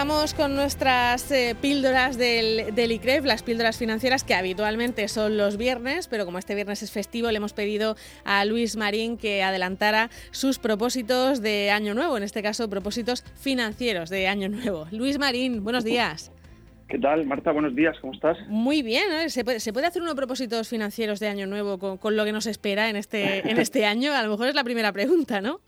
Vamos con nuestras eh, píldoras del, del ICREF, las píldoras financieras que habitualmente son los viernes, pero como este viernes es festivo, le hemos pedido a Luis Marín que adelantara sus propósitos de Año Nuevo, en este caso propósitos financieros de Año Nuevo. Luis Marín, buenos días. ¿Qué tal, Marta? Buenos días, ¿cómo estás? Muy bien, ¿eh? ¿Se, puede, ¿Se puede hacer unos propósitos financieros de Año Nuevo con, con lo que nos espera en este, en este año? A lo mejor es la primera pregunta, ¿no?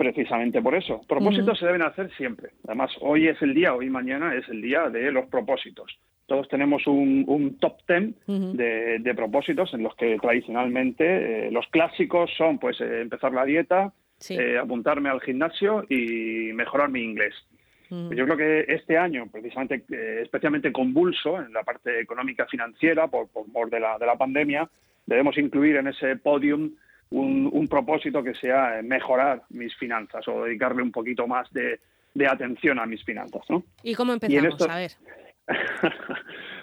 Precisamente por eso. Propósitos se deben hacer siempre. Además, hoy es el día, hoy y mañana es el día de los propósitos. Todos tenemos un, top ten de, propósitos en los que tradicionalmente eh, los clásicos son pues eh, empezar la dieta, eh, apuntarme al gimnasio y mejorar mi inglés. Yo creo que este año, precisamente, especialmente convulso en la parte económica financiera por, por, de, la, de la pandemia, debemos incluir en ese podium un, propósito que sea mejorar mis finanzas o dedicarle un poquito más de, atención a mis finanzas. ¿no? ¿Y cómo empezamos? A ver.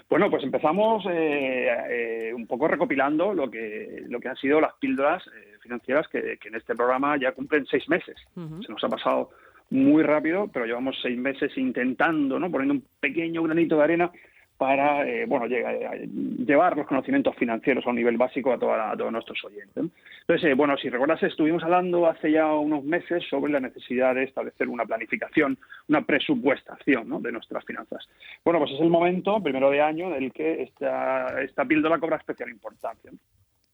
bueno, pues empezamos eh, eh, un poco recopilando lo que, lo que han sido las píldoras eh, financieras que, en este programa ya cumplen seis meses. Se nos ha pasado muy rápido, pero llevamos seis meses intentando, ¿no? poniendo un pequeño granito de arena para eh, bueno llevar los conocimientos financieros a un nivel básico a, todos nuestros oyentes. Entonces, eh, bueno, si recuerdas, estuvimos hablando hace ya unos meses sobre la necesidad de establecer una planificación, una presupuestación de nuestras finanzas. Bueno, pues es el momento, primero de año, en el que esta, esta píldora cobra especial importancia.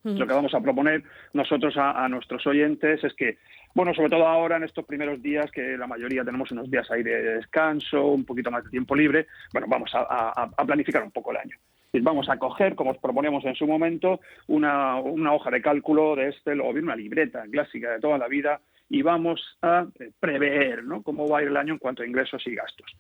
Lo que vamos a proponer nosotros a, nuestros oyentes es que, bueno, sobre todo ahora en estos primeros días, que la mayoría tenemos unos días ahí de descanso, un poquito más de tiempo libre, bueno, vamos a, planificar un poco el año. Vamos a coger, como os proponemos en su momento, una, hoja de cálculo de Excel o bien una libreta clásica de toda la vida y vamos a prever cómo va a ir el año en cuanto a ingresos y gastos.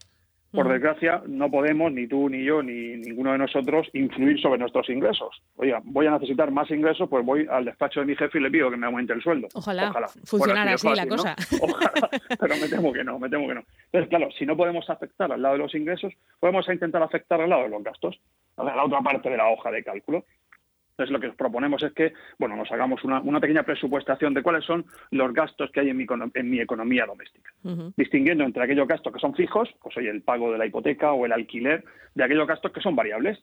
Por desgracia, no podemos, ni tú, ni yo, ni ninguno de nosotros, influir sobre nuestros ingresos. Oiga, voy a necesitar más ingresos, pues voy al despacho de mi jefe y le pido que me aumente el sueldo. Ojalá, Ojalá. funcionara así, la cosa. Ojalá, pero me temo que no, me temo que no. Entonces, claro, si no podemos afectar al lado de los ingresos, podemos intentar afectar al lado de los gastos, a la otra parte de la hoja de cálculo. Entonces, lo que os proponemos es que, bueno, nos hagamos una, pequeña presupuestación de cuáles son los gastos que hay en mi, en mi economía doméstica, distinguiendo entre aquellos gastos que son fijos, pues oye, el pago de la hipoteca o el alquiler, de aquellos gastos que son variables.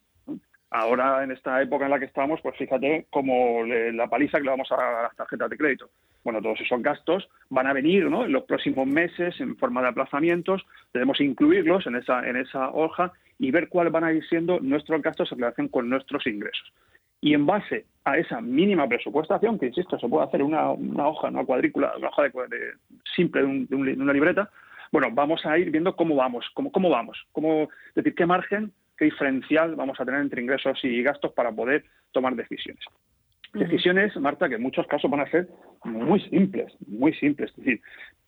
Ahora, en esta época en la que estamos, pues fíjate como la paliza que le vamos a dar a las tarjetas de crédito. Bueno, todos esos gastos van a venir ¿no? en los próximos meses en forma de aplazamientos, debemos incluirlos en esa, en esa hoja y ver cuáles van a ir siendo nuestros gastos en relación con nuestros ingresos. Y en base a esa mínima presupuestación, que insisto, se puede hacer una, una hoja, una cuadrícula, una hoja de, simple de, una libreta, bueno, vamos a ir viendo cómo vamos, cómo, cómo vamos, cómo, es decir, qué margen, qué diferencial vamos a tener entre ingresos y gastos para poder tomar decisiones. Decisiones, Marta, que en muchos casos van a ser muy simples, muy simples, es decir,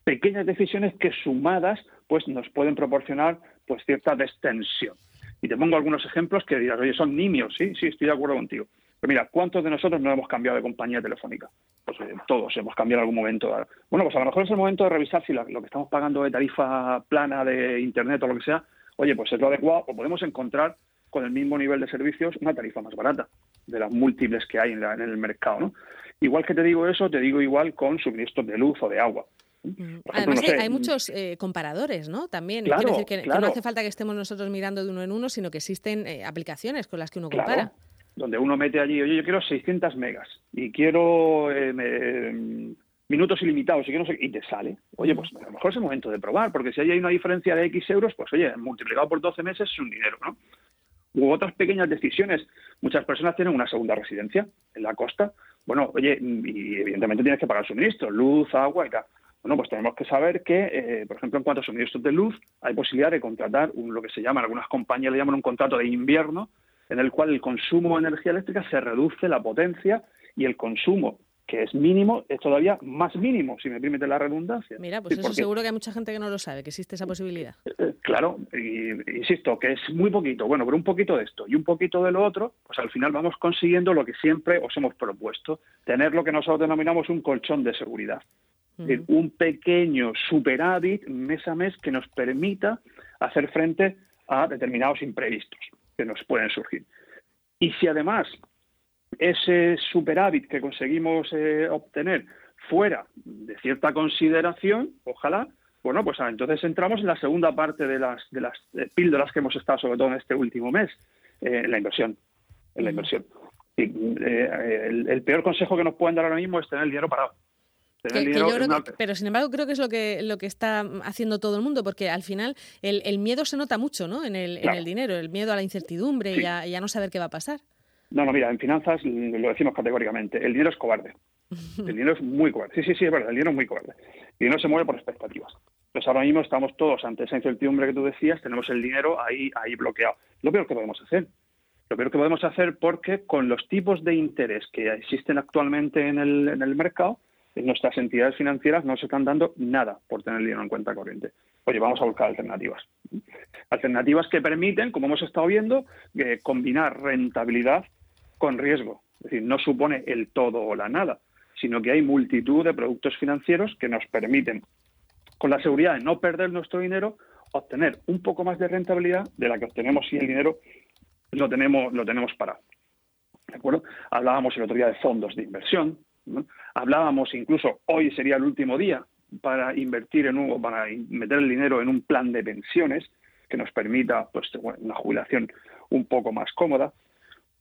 pequeñas decisiones que sumadas pues nos pueden proporcionar pues cierta destensión. Y te pongo algunos ejemplos que dirás, oye, son nimios, sí, sí, estoy de acuerdo contigo. Pero mira, ¿cuántos de nosotros no hemos cambiado de compañía telefónica? Pues eh, todos hemos cambiado en algún momento. Bueno, pues a lo mejor es el momento de revisar si lo que estamos pagando de tarifa plana de Internet o lo que sea, oye, pues es lo adecuado o podemos encontrar con el mismo nivel de servicios una tarifa más barata de las múltiples que hay en, en el mercado. ¿no? Igual que te digo eso, te digo igual con suministros de luz o de agua. Además, hay, muchos eh, comparadores, ¿no? También. Quiero decir que, no hace falta que estemos nosotros mirando de uno en uno, sino que existen eh, aplicaciones con las que uno compara. Donde uno mete allí, oye, yo quiero 600 megas y quiero eh, minutos ilimitados y, que y te sale. Oye, pues a lo mejor es el momento de probar, porque si hay una diferencia de X euros, pues oye, multiplicado por 12 meses es un dinero, ¿no? U otras pequeñas decisiones. Muchas personas tienen una segunda residencia en la costa. Bueno, oye, y evidentemente tienes que pagar suministro, luz, agua y tal. Bueno, pues tenemos que saber que, eh, por ejemplo, en cuanto a suministros de luz, hay posibilidad de contratar un, lo que se llama, algunas compañías le llaman un contrato de invierno, en el cual el consumo de energía eléctrica se reduce la potencia y el consumo que es mínimo, es todavía más mínimo, si me permite la redundancia. Mira, pues eso seguro que hay mucha gente que no lo sabe, que existe esa posibilidad. Eh, eh, claro, y, insisto, que es muy poquito, bueno, pero un poquito de esto y un poquito de lo otro, pues al final vamos consiguiendo lo que siempre os hemos propuesto, tener lo que nosotros denominamos un colchón de seguridad un pequeño superávit mes a mes que nos permita hacer frente a determinados imprevistos que nos pueden surgir. Y si además ese superávit que conseguimos eh, obtener fuera de cierta consideración, ojalá, Bueno, pues ah, entonces entramos en la segunda parte de las, de las eh, píldoras que hemos estado, sobre todo en este último mes, eh, en la inversión. En la inversión. Y, eh, el, peor consejo que nos pueden dar ahora mismo es tener el dinero parado. Pero sin embargo creo que es lo que lo que está haciendo todo el mundo, porque al final el, miedo se nota mucho ¿no? en, el, en el dinero, el miedo a la incertidumbre y, a, no saber qué va a pasar. No, no, mira, en finanzas lo decimos categóricamente, el dinero es cobarde. El dinero es muy cobarde. Sí, sí, sí, es verdad, el dinero es muy cobarde. El dinero se mueve por expectativas. Entonces ahora mismo estamos todos ante esa incertidumbre que tú decías, tenemos el dinero ahí, ahí bloqueado. Lo peor que podemos hacer. Lo peor que podemos hacer porque con los tipos de interés que existen actualmente en el, en el mercado, nuestras entidades financieras no se están dando nada por tener el dinero en cuenta corriente. Oye, vamos a buscar alternativas. Alternativas que permiten, como hemos estado viendo, eh, combinar rentabilidad con riesgo. Es decir, no supone el todo o la nada, sino que hay multitud de productos financieros que nos permiten, con la seguridad de no perder nuestro dinero, obtener un poco más de rentabilidad de la que obtenemos si el dinero lo tenemos, lo tenemos parado. ¿De acuerdo? Hablábamos el otro día de fondos de inversión, hablábamos incluso hoy sería el último día para invertir en un, para meter el dinero en un plan de pensiones que nos permita pues una jubilación un poco más cómoda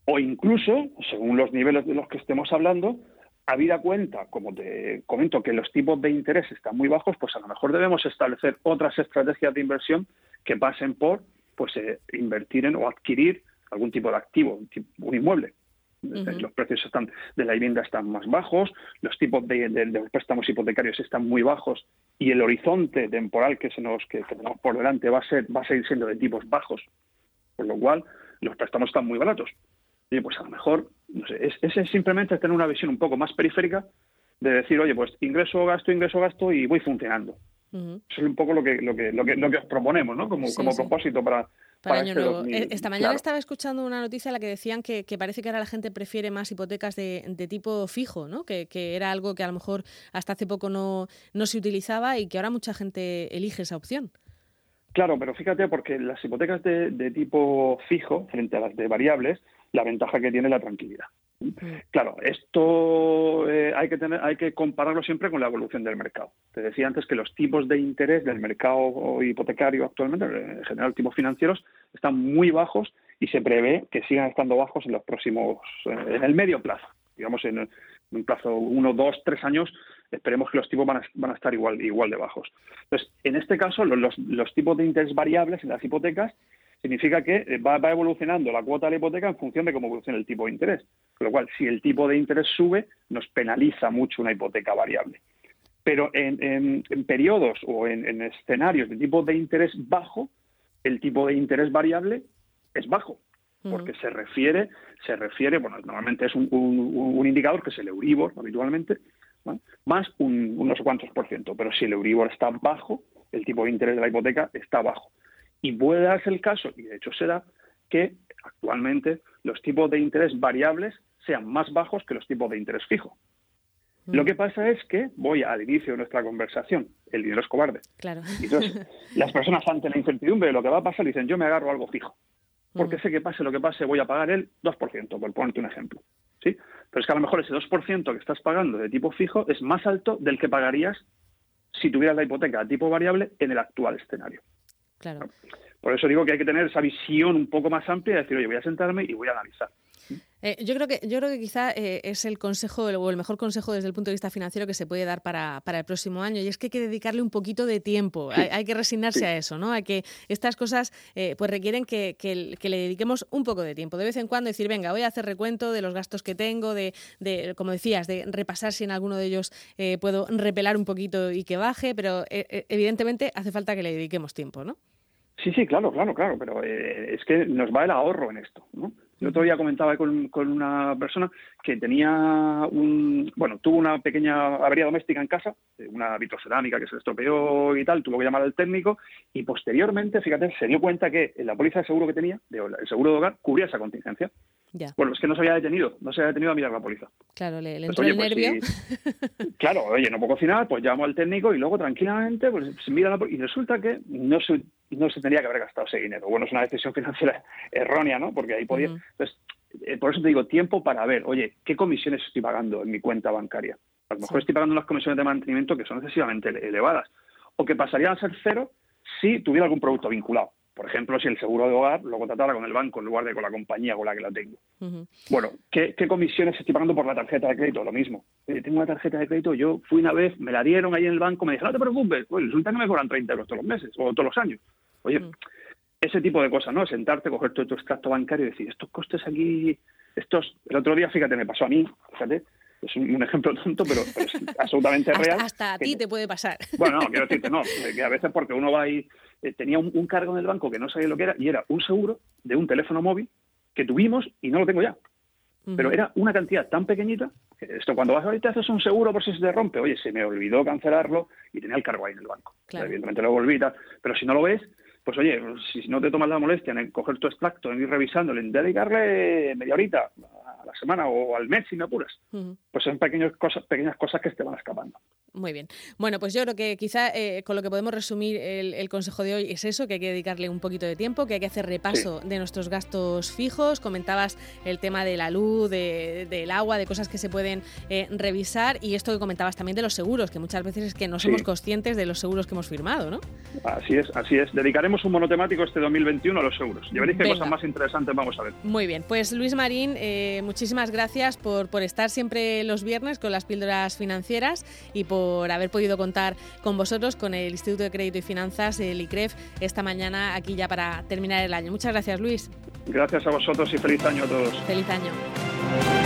o incluso según los niveles de los que estemos hablando habida cuenta, como te comento, que los tipos de interés están muy bajos, pues a lo mejor debemos establecer otras estrategias de inversión que pasen por pues eh, invertir en o adquirir algún tipo de activo, un inmueble. Los precios están de la vivienda están más bajos, los tipos de, los préstamos hipotecarios están muy bajos y el horizonte temporal que se nos que, tenemos por delante va a ser va a seguir siendo de tipos bajos, por lo cual los préstamos están muy baratos. Y pues a lo mejor no sé, es, es simplemente tener una visión un poco más periférica de decir, oye, pues ingreso, gasto, ingreso, gasto y voy funcionando. Eso es un poco lo que, lo que, lo que, lo que os proponemos, ¿no? Como, como propósito para, para, año este nuevo. E, esta mañana estaba escuchando una noticia en la que decían que, parece que ahora la gente prefiere más hipotecas de, tipo fijo, ¿no? Que, era algo que a lo mejor hasta hace poco no, no se utilizaba y que ahora mucha gente elige esa opción. Claro, pero fíjate, porque las hipotecas de, de tipo fijo frente a las de variables, la ventaja que tiene la tranquilidad. Claro, esto eh, hay que tener, hay que compararlo siempre con la evolución del mercado. Te decía antes que los tipos de interés del mercado hipotecario actualmente, en general tipos financieros, están muy bajos y se prevé que sigan estando bajos en los próximos, eh, en el medio plazo, digamos en un plazo uno, dos, tres años, esperemos que los tipos van a, van a estar igual, igual de bajos. Entonces, en este caso, los, los tipos de interés variables en las hipotecas significa que eh, va, evolucionando la cuota de la hipoteca en función de cómo evoluciona el tipo de interés. Con lo cual, si el tipo de interés sube, nos penaliza mucho una hipoteca variable. Pero en, periodos o en, escenarios de tipo de interés bajo, el tipo de interés variable es bajo, porque se refiere, se refiere, bueno, normalmente es un, indicador que es el Euribor habitualmente, más un, unos cuantos por ciento, pero si el Euribor está bajo, el tipo de interés de la hipoteca está bajo. Y puede darse el caso, y de hecho se da, que actualmente los tipos de interés variables sean más bajos que los tipos de interés fijo. Mm. Lo que pasa es que, voy al inicio de nuestra conversación, el dinero es cobarde. Claro. Y entonces, las personas ante la incertidumbre de lo que va a pasar dicen, yo me agarro algo fijo. Porque mm. sé que pase lo que pase, voy a pagar el 2%, por ponerte un ejemplo. ¿sí? Pero es que a lo mejor ese 2% que estás pagando de tipo fijo es más alto del que pagarías si tuvieras la hipoteca de tipo variable en el actual escenario. Claro. Por eso digo que hay que tener esa visión un poco más amplia y decir, oye, voy a sentarme y voy a analizar. Eh, yo creo que yo creo que quizá eh, es el consejo o el mejor consejo desde el punto de vista financiero que se puede dar para, el próximo año y es que hay que dedicarle un poquito de tiempo, hay, que resignarse a eso, ¿no? A que estas cosas eh, pues requieren que, le dediquemos un poco de tiempo, de vez en cuando decir venga voy a hacer recuento de los gastos que tengo, de, de como decías, de repasar si en alguno de ellos puedo repelar un poquito y que baje, pero evidentemente hace falta que le dediquemos tiempo, ¿no? Sí, sí, claro, claro, claro, pero eh, es que nos va el ahorro en esto, ¿no? El otro día comentaba con, con, una persona que tenía un, bueno, tuvo una pequeña avería doméstica en casa, eh, una vitrocerámica que se estropeó y tal, tuvo que llamar al técnico y posteriormente, fíjate, se dio cuenta que la póliza de seguro que tenía, el seguro de hogar, cubría esa contingencia. Bueno, es que no se había detenido, no se había detenido a mirar la póliza. Claro, le, le pues, entró el pues nervio. claro, oye, no puedo cocinar, pues llamo al técnico y luego tranquilamente pues mira la póliza. Y resulta que no se, no se tendría que haber gastado ese dinero. Bueno, es una decisión financiera errónea, ¿no? Porque ahí podía... Entonces, eh, por eso te digo, tiempo para ver, oye, ¿qué comisiones estoy pagando en mi cuenta bancaria? A lo mejor estoy pagando unas comisiones de mantenimiento que son excesivamente elevadas o que pasarían a ser cero si tuviera algún producto vinculado. Por ejemplo, si el seguro de hogar lo contratara con el banco en lugar de con la compañía con la que la tengo. Bueno, ¿qué, comisiones estoy pagando por la tarjeta de crédito? Lo mismo. tengo una tarjeta de crédito, yo fui una vez, me la dieron ahí en el banco, me dijeron, no te preocupes, pues resulta que me cobran 30 euros todos los meses o todos los años. Oye, ese tipo de cosas, ¿no? Sentarte, coger todo tu extracto bancario y decir, estos costes aquí, estos... El otro día, fíjate, me pasó a mí, fíjate, es un, ejemplo tonto, pero, es absolutamente real. Hasta, a ti te puede pasar. Bueno, no, quiero decirte, no, que a veces porque uno va y eh, tenía un, cargo en el banco que no sabía lo que era y era un seguro de un teléfono móvil que tuvimos y no lo tengo ya. Pero era una cantidad tan pequeñita que esto cuando vas ahorita haces un seguro por si se te rompe, oye, se me olvidó cancelarlo y tenía el cargo ahí en el banco. Evidentemente lo volví, pero si no lo ves, pues oye, si no te tomas la molestia en coger tu extracto, en ir revisándolo, en dedicarle media horita a la semana o al mes si me apuras, pues son pequeñas cosas, pequeñas cosas que te van escapando. Muy bien. Bueno, pues yo creo que quizá eh, con lo que podemos resumir el, consejo de hoy es eso, que hay que dedicarle un poquito de tiempo, que hay que hacer repaso de nuestros gastos fijos. Comentabas el tema de la luz, del agua, de cosas que se pueden eh, revisar y esto que comentabas también de los seguros, que muchas veces es que no somos conscientes de los seguros que hemos firmado, ¿no? Así es, así es. Dedicaremos un monotemático este 2021 a los seguros. Ya veréis qué cosas más interesantes vamos a ver. Muy bien, pues Luis Marín, eh, muchísimas gracias por, por estar siempre los viernes con las píldoras financieras y por haber podido contar con vosotros, con el Instituto de Crédito y Finanzas, el ICREF, esta mañana aquí ya para terminar el año. Muchas gracias, Luis. Gracias a vosotros y feliz año a todos. Feliz año.